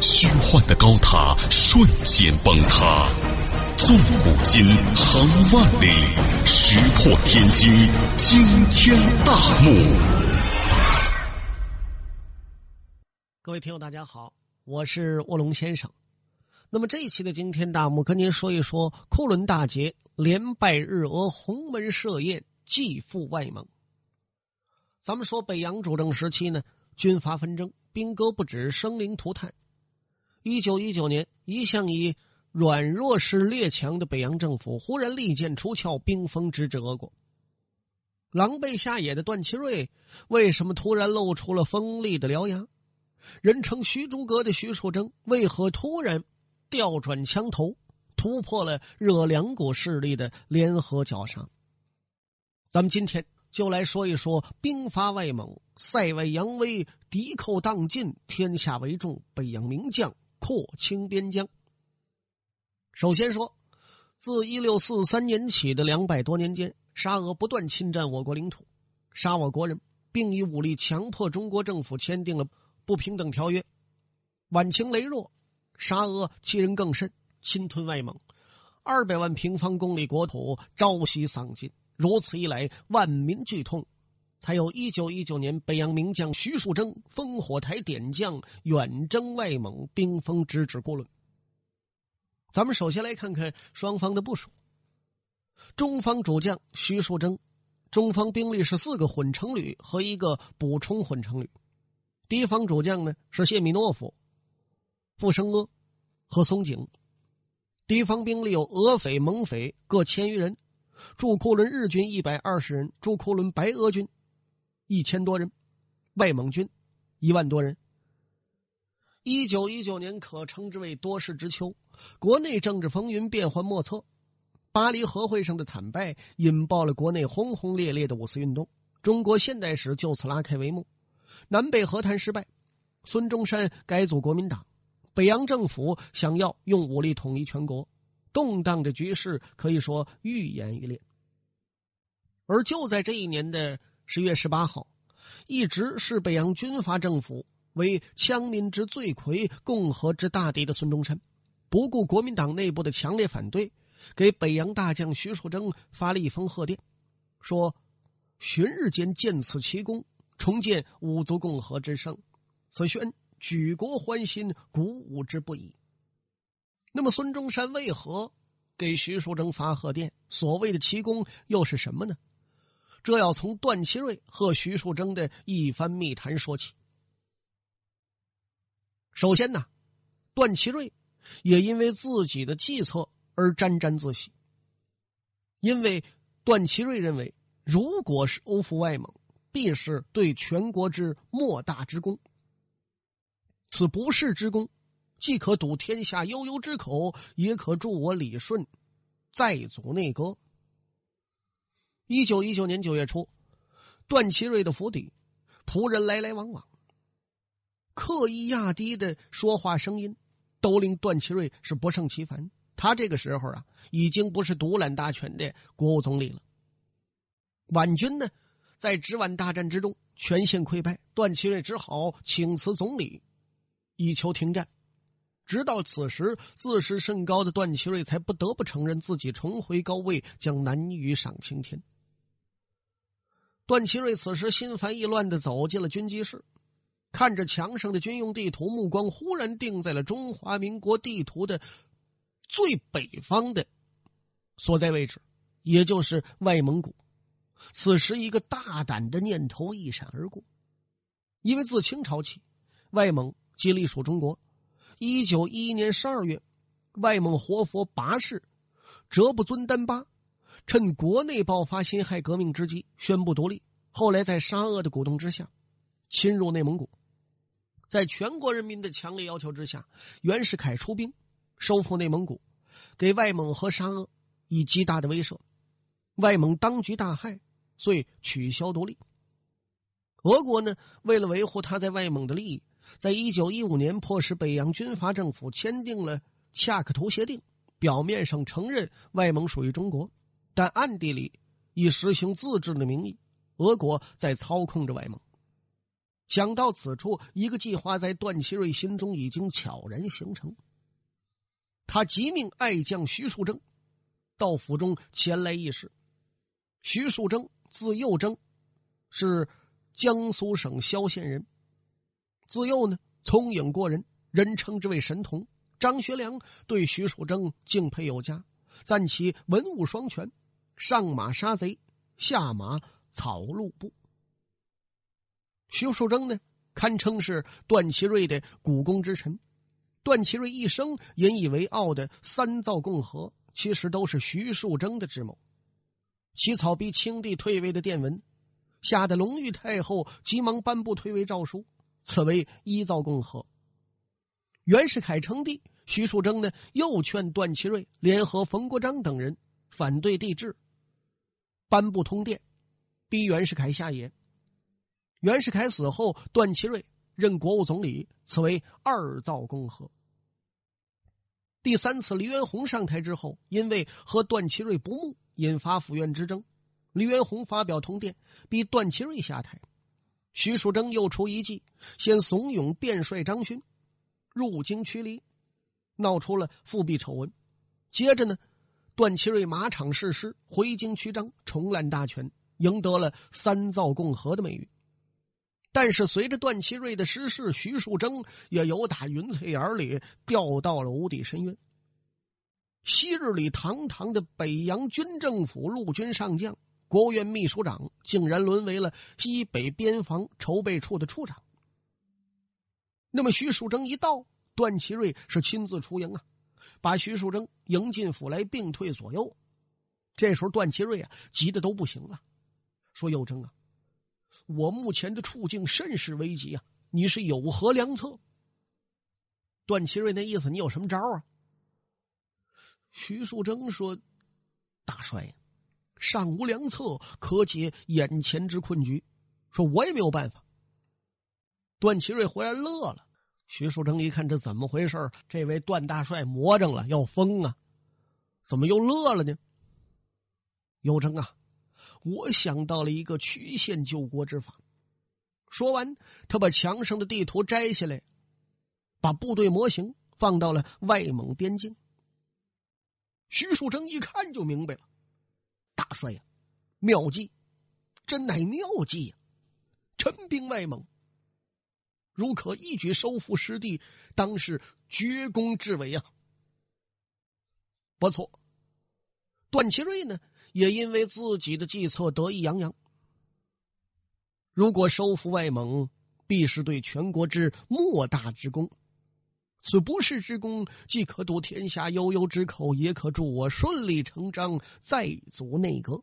虚幻的高塔瞬间崩塌，纵古今，横万里，石破天惊，惊天大幕。各位听友，大家好，我是卧龙先生。那么这一期的惊天大幕，跟您说一说库伦大捷，连败日俄，鸿门设宴，继赴外蒙。咱们说北洋主政时期呢，军阀纷争，兵戈不止，生灵涂炭。一九一九年，一向以软弱势列强的北洋政府忽然利剑出鞘，兵锋直指俄国。狼狈下野的段祺瑞为什么突然露出了锋利的獠牙？人称徐诸葛的徐树铮为何突然调转枪头，突破了惹两股势力的联合绞杀？咱们今天就来说一说兵发外蒙，塞外扬威，敌寇荡尽，天下为重，北洋名将。扩清边疆。首先说，自一六四三年起的两百多年间，沙俄不断侵占我国领土，杀我国人，并以武力强迫中国政府签订了不平等条约。晚清羸弱，沙俄欺人更甚，侵吞外蒙，二百万平方公里国土朝夕丧尽。如此一来，万民剧痛。才有一九一九年，北洋名将徐树铮烽火台点将，远征外蒙，兵锋直指郭伦。咱们首先来看看双方的部署。中方主将徐树铮，中方兵力是四个混成旅和一个补充混成旅；敌方主将呢是谢米诺夫、傅生阿和松井。敌方兵力有俄匪、蒙匪各千余人，驻库伦日军一百二十人，驻库伦白俄军。一千多人，外蒙军一万多人。一九一九年可称之为多事之秋，国内政治风云变幻莫测。巴黎和会上的惨败引爆了国内轰轰烈烈的五四运动，中国现代史就此拉开帷幕。南北和谈失败，孙中山改组国民党，北洋政府想要用武力统一全国，动荡的局势可以说愈演愈烈。而就在这一年的。十月十八号，一直视北洋军阀政府为羌民之罪魁、共和之大敌的孙中山，不顾国民党内部的强烈反对，给北洋大将徐树铮发了一封贺电，说：“旬日间见此奇功，重建五族共和之盛，此宣举国欢心，鼓舞之不已。”那么，孙中山为何给徐树铮发贺电？所谓的奇功又是什么呢？这要从段祺瑞和徐树铮的一番密谈说起。首先呢，段祺瑞也因为自己的计策而沾沾自喜。因为段祺瑞认为，如果是欧服外蒙，必是对全国之莫大之功。此不世之功，既可堵天下悠悠之口，也可助我理顺再组内阁。一九一九年九月初，段祺瑞的府邸，仆人来来往往，刻意压低的说话声音，都令段祺瑞是不胜其烦。他这个时候啊，已经不是独揽大权的国务总理了。皖军呢，在直皖大战之中全线溃败，段祺瑞只好请辞总理，以求停战。直到此时，自视甚高的段祺瑞才不得不承认自己重回高位，将难于上青天。段祺瑞此时心烦意乱的走进了军机室，看着墙上的军用地图，目光忽然定在了中华民国地图的最北方的所在位置，也就是外蒙古。此时，一个大胆的念头一闪而过，因为自清朝起，外蒙即隶属中国。一九一一年十二月，外蒙活佛八世哲布尊丹巴。趁国内爆发辛亥革命之际，宣布独立。后来在沙俄的鼓动之下，侵入内蒙古。在全国人民的强烈要求之下，袁世凯出兵收复内蒙古。给外蒙和沙俄以极大的威慑。外蒙当局大骇，遂取消独立。俄国呢，为了维护他在外蒙的利益，在一九一五年迫使北洋军阀政府签订了恰克图协定，表面上承认外蒙属于中国，但暗地里以实行自治的名义，俄国在操控着外蒙。想到此处，一个计划在段祺瑞心中已经悄然形成。他急命爱将徐树铮到府中前来议事。徐树铮字幼铮，是江苏省萧县人。自幼呢聪颖过人，人称之为神童。张学良对徐树铮敬佩有加，赞其文武双全，上马杀贼，下马草路布。徐树铮呢，堪称是段祺瑞的股肱之臣。段祺瑞一生引以为傲的三造共和，其实都是徐树铮的智谋。起草逼清帝退位的电文，吓得隆裕太后急忙颁布退位诏书，此为一造共和。袁世凯称帝，徐树铮呢又劝段祺瑞联合冯国璋等人反对帝制，颁布通电，逼袁世凯下野。袁世凯死后，段祺瑞任国务总理，此为二造共和。第三次黎元洪上台之后，因为和段祺瑞不睦，引发府院之争。黎元洪发表通电，逼段祺瑞下台。徐树铮又出一计，先怂恿便帅张勋入京驱离，闹出了复辟丑闻。接着呢，段祺瑞马场誓师，回京驱张，重揽大权，赢得了三造共和的美誉。但是，随着段祺瑞的失势，徐树铮也由打云彩眼里掉到了无底深渊。昔日里堂堂的北洋军政府陆军上将、国务院秘书长，竟然沦为了西北边防筹备处的处长。那么，徐树铮一到，段祺瑞是亲自出营啊，把徐树铮迎进府来，并退左右。这时候，段祺瑞啊，急得都不行了，说：“佑铮啊。”我目前的处境甚是危急啊！你是有何良策？段祺瑞那意思，你有什么招啊？徐树铮说：“大帅，尚无良策可解眼前之困局，说我也没有办法。”段祺瑞忽然乐了。徐树铮一看，这怎么回事？这位段大帅魔怔了，要疯啊！怎么又乐了呢？有成啊！我想到了一个曲线救国之法。说完，他把墙上的地图摘下来，把部队模型放到了外蒙边境。徐树铮一看就明白了：“大帅呀，妙计，真乃妙计呀！陈兵外蒙，如可一举收复失地，当是绝功至伟啊！”不错。段祺瑞呢，也因为自己的计策得意洋洋。如果收复外蒙，必是对全国之莫大之功。此不世之功，既可堵天下悠悠之口，也可助我顺理成章再组内阁。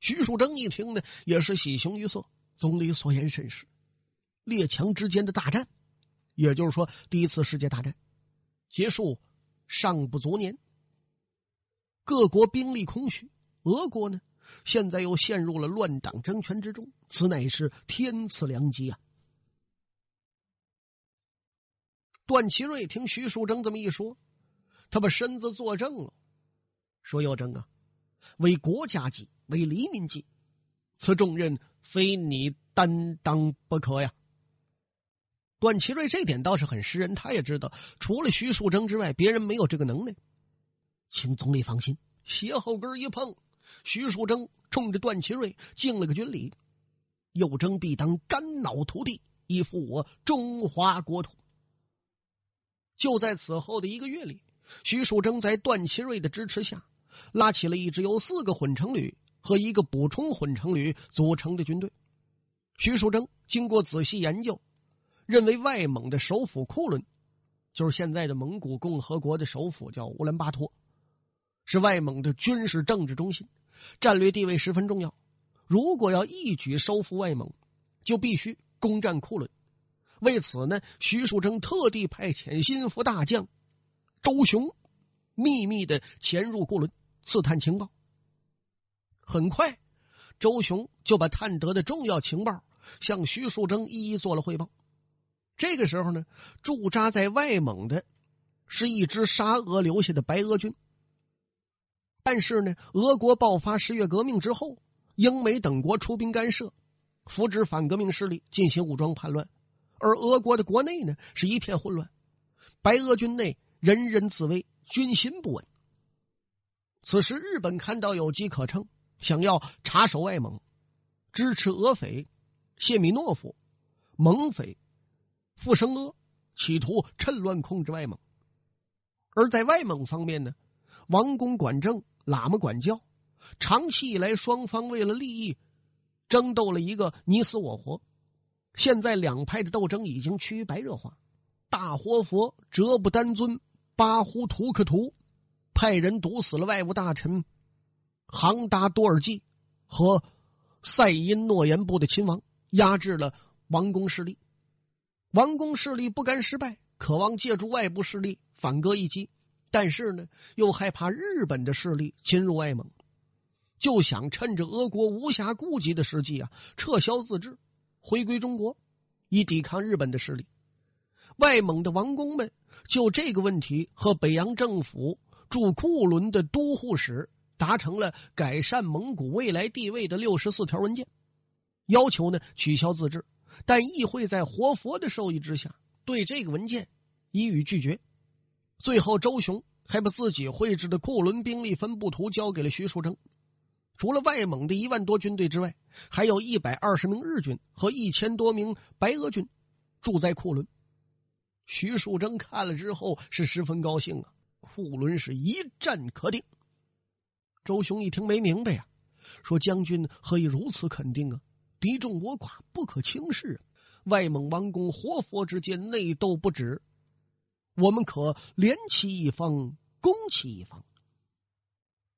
徐树铮一听呢，也是喜形于色。总理所言甚是，列强之间的大战，也就是说第一次世界大战结束尚不足年。各国兵力空虚，俄国呢，现在又陷入了乱党争权之中，此乃是天赐良机啊！段祺瑞听徐树铮这么一说，他把身子坐正了，说：“有铮啊，为国家计，为黎民计，此重任非你担当不可呀。”段祺瑞这点倒是很识人，他也知道，除了徐树铮之外，别人没有这个能耐。请总理放心，斜后跟一碰，徐树铮冲着段祺瑞敬了个军礼。右征必当肝脑涂地，以复我中华国土。就在此后的一个月里，徐树铮在段祺瑞的支持下，拉起了一支由四个混成旅和一个补充混成旅组成的军队。徐树铮经过仔细研究，认为外蒙的首府库伦，就是现在的蒙古共和国的首府，叫乌兰巴托。是外蒙的军事政治中心，战略地位十分重要。如果要一举收复外蒙，就必须攻占库伦。为此呢，徐树铮特地派遣心腹大将周雄秘密的潜入库伦，刺探情报。很快，周雄就把探得的重要情报向徐树铮一一做了汇报。这个时候呢，驻扎在外蒙的，是一支沙俄留下的白俄军。但是呢，俄国爆发十月革命之后，英美等国出兵干涉，扶植反革命势力进行武装叛乱，而俄国的国内呢是一片混乱，白俄军内人人自危，军心不稳。此时，日本看到有机可乘，想要插手外蒙，支持俄匪谢米诺夫、蒙匪。傅生阿企图趁乱控制外蒙，而在外蒙方面呢，王公管政，喇嘛管教，长期以来双方为了利益争斗了一个你死我活。现在两派的斗争已经趋于白热化。大活佛哲布丹尊巴呼图克图派人毒死了外务大臣杭达多尔济和塞因诺言部的亲王，压制了王公势力。王公势力不甘失败，渴望借助外部势力反戈一击，但是呢，又害怕日本的势力侵入外蒙，就想趁着俄国无暇顾及的时机啊，撤销自治，回归中国，以抵抗日本的势力。外蒙的王公们就这个问题和北洋政府驻库伦的都护使达成了改善蒙古未来地位的六十四条文件，要求呢取消自治。但议会在活佛的授意之下，对这个文件予以拒绝。最后，周雄还把自己绘制的库伦兵力分布图交给了徐树铮。除了外蒙的一万多军队之外，还有一百二十名日军和一千多名白俄军住在库伦。徐树铮看了之后是十分高兴啊，库伦是一战可定。周雄一听没明白呀，说：“将军何以如此肯定啊？”敌众我寡，不可轻视。外蒙王公活佛之间内斗不止，我们可联其一方，攻其一方。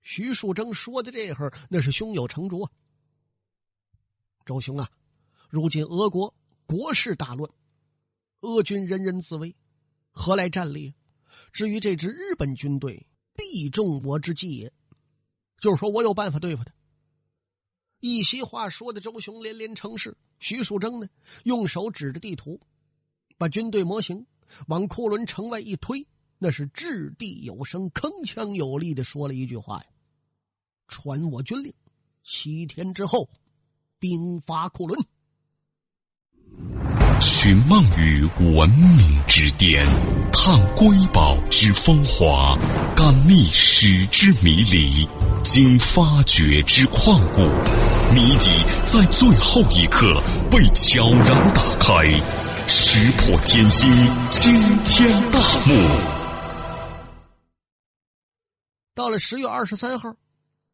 徐树铮说的这会儿，那是胸有成竹啊。周兄啊，如今俄国国势大乱，俄军人人自危，何来战力？至于这支日本军队，必中我之计也。就是说我有办法对付他。一席话说的，周雄连连称是。徐树铮呢，用手指着地图，把军队模型往库伦城外一推，那是掷地有声、铿锵有力的说了一句话呀：“传我军令，七天之后，兵发库伦。”寻梦于文明之巅，探瑰宝之风华，感历史之迷离。经发掘之旷古，谜底在最后一刻被悄然打开，石破天惊，惊天大幕。到了十月二十三号，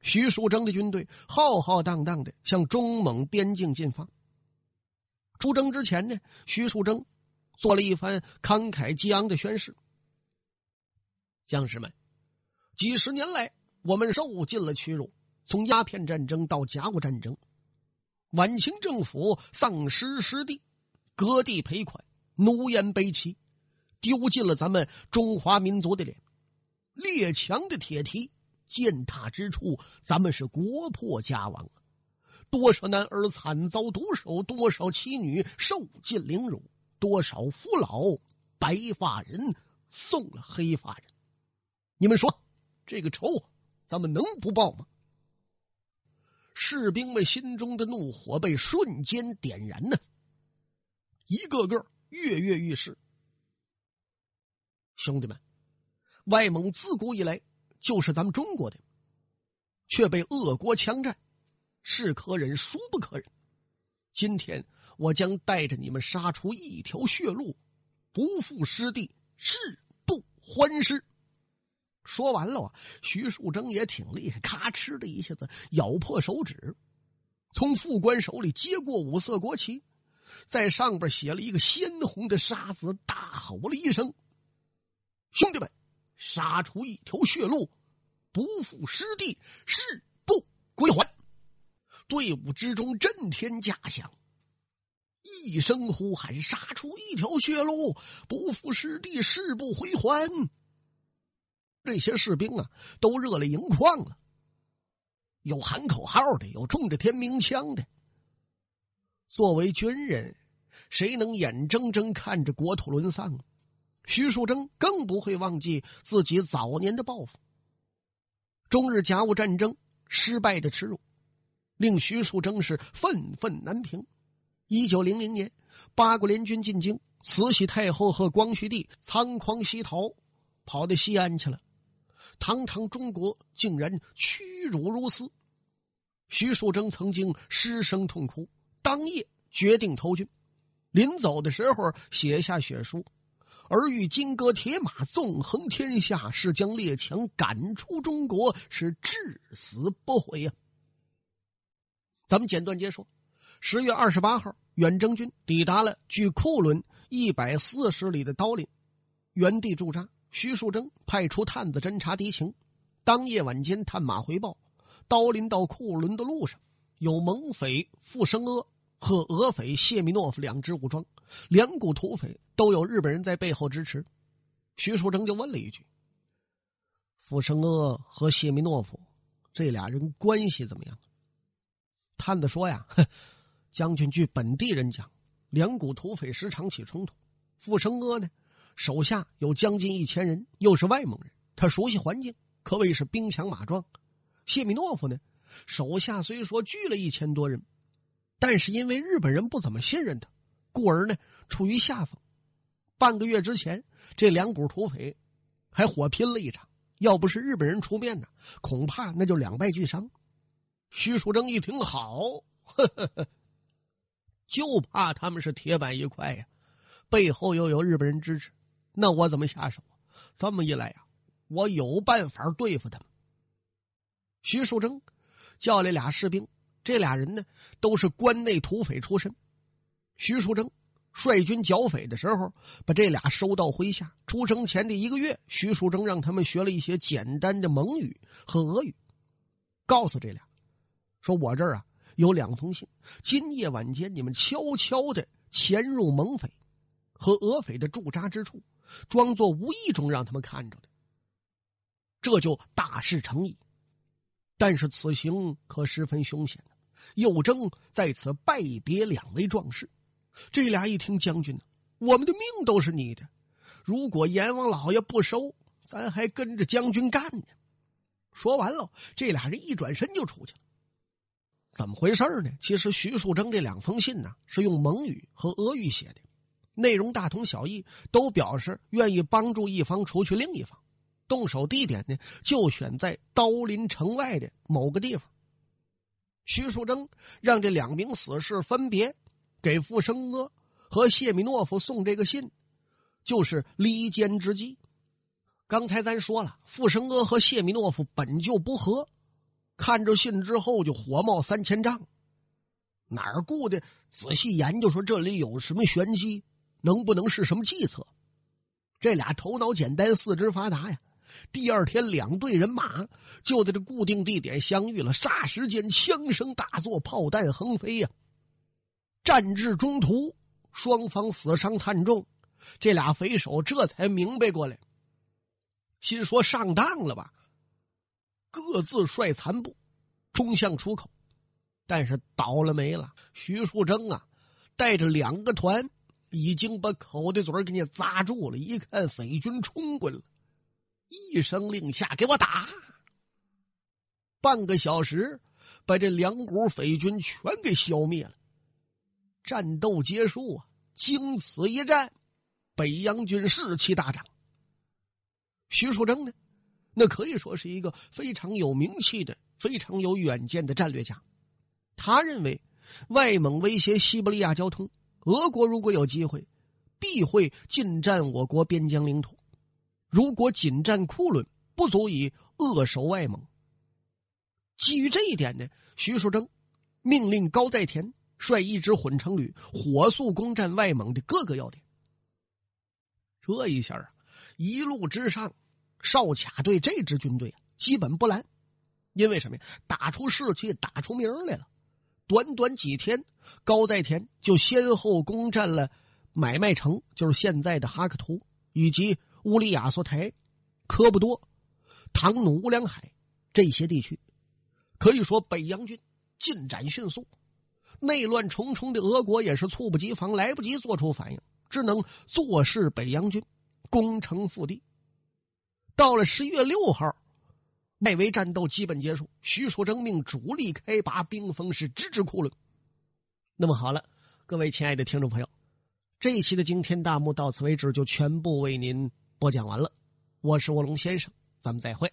徐树铮的军队浩浩荡荡的向中蒙边境进发。出征之前呢，徐树铮做了一番慷慨激昂的宣誓：“将士们，几十年来。”我们受尽了屈辱，从鸦片战争到甲午战争，晚清政府丧失失地，割地赔款，奴颜卑膝，丢尽了咱们中华民族的脸。列强的铁蹄践踏之处，咱们是国破家亡啊多少男儿惨遭毒手，多少妻女受尽凌辱，多少父老白发人送了黑发人。你们说，这个仇？咱们能不报吗？士兵们心中的怒火被瞬间点燃呢，一个个跃跃欲试。兄弟们，外蒙自古以来就是咱们中国的，却被俄国强占，是可忍，孰不可忍？今天我将带着你们杀出一条血路，不负失地，誓不还师。说完了，徐树铮也挺厉害，咔哧的一下子咬破手指，从副官手里接过五色国旗，在上边写了一个鲜红的沙字，大吼了一声：“兄弟们，杀出一条血路，不负失地，誓不归还。”队伍之中震天价响，一声呼喊：“杀出一条血路，不负失地，誓不回还。”这些士兵啊，都热泪盈眶了。有喊口号的，有冲着天鸣枪的。作为军人，谁能眼睁睁看着国土沦丧？徐树铮更不会忘记自己早年的抱负。中日甲午战争失败的耻辱，令徐树铮是愤愤难平。一九零零年，八国联军进京，慈禧太后和光绪帝仓皇西逃，跑到西安去了。堂堂中国竟然屈辱如斯，徐树铮曾经失声痛哭，当夜决定投军。临走的时候写下血书：“儿欲金戈铁马，纵横天下；是将列强赶出中国，是至死不悔呀。”咱们简短接说：十月二十八号，远征军抵达了距库伦一百四十里的刀林，原地驻扎。徐树铮派出探子侦察敌情，当夜晚间探马回报，刀林到库伦的路上，有蒙匪傅生阿和俄匪谢米诺夫两支武装，两股土匪都有日本人在背后支持。徐树铮就问了一句：“傅生阿和谢米诺夫这俩人关系怎么样？”探子说：“呀，将军，据本地人讲，两股土匪时常起冲突。傅生阿呢？”手下有将近一千人，又是外蒙人，他熟悉环境，可谓是兵强马壮。谢米诺夫呢，手下虽说聚了一千多人，但是因为日本人不怎么信任他，故而呢处于下风。半个月之前，这两股土匪还火拼了一场，要不是日本人出面呢，恐怕那就两败俱伤。徐树铮一听，好，呵呵呵，就怕他们是铁板一块呀，背后又有日本人支持。那我怎么下手？这么一来呀，我有办法对付他们。徐树铮叫来俩士兵，这俩人呢都是关内土匪出身。徐树铮率军剿匪的时候，把这俩收到麾下。出征前的一个月，徐树铮让他们学了一些简单的蒙语和俄语，告诉这俩说：“我这儿啊有两封信，今夜晚间你们悄悄的潜入蒙匪和俄匪的驻扎之处。”装作无意中让他们看着的，这就大事成矣。但是此行可十分凶险右征在此拜别两位壮士。这俩一听，将军呢，我们的命都是你的，如果阎王老爷不收，咱还跟着将军干呢。说完了，这俩人一转身就出去了。怎么回事呢？其实徐树铮这两封信呢，是用蒙语和俄语写的。内容大同小异，都表示愿意帮助一方除去另一方。动手地点呢，就选在刀林城外的某个地方。徐树铮让这两名死士分别给傅生阿和谢米诺夫送这个信，就是离间之计。刚才咱说了，傅生阿和谢米诺夫本就不和，看着信之后就火冒三千丈，哪儿顾得仔细研究说这里有什么玄机？能不能是什么计策？这俩头脑简单、四肢发达呀！第二天，两队人马就在这固定地点相遇了。霎时间，枪声大作，炮弹横飞呀！战至中途，双方死伤惨重。这俩匪首这才明白过来，心说上当了吧？各自率残部冲向出口，但是倒了霉了。徐树铮啊，带着两个团。已经把口的嘴给你扎住了。一看匪军冲过来了，一声令下，给我打！半个小时，把这两股匪军全给消灭了。战斗结束啊！经此一战，北洋军士气大涨。徐树铮呢，那可以说是一个非常有名气的、非常有远见的战略家。他认为，外蒙威胁西伯利亚交通。俄国如果有机会，必会进占我国边疆领土。如果仅占库伦，不足以扼守外蒙。基于这一点呢，徐树铮命令高在田率一支混成旅，火速攻占外蒙的各个要点。这一下啊，一路之上，哨卡队这支军队啊，基本不拦，因为什么呀？打出士气，打出名来了。短短几天，高在田就先后攻占了买卖城，就是现在的哈克图，以及乌里雅索台、科布多、唐努乌梁海这些地区，可以说北洋军进展迅速，内乱重重的俄国也是猝不及防，来不及做出反应，只能坐视北洋军攻城复地。到了十一月六号，外围战斗基本结束，徐树铮命主力开拔，兵锋是直指库伦。那么好了，各位亲爱的听众朋友，这一期的惊天大幕到此为止，就全部为您播讲完了。我是卧龙先生，咱们再会。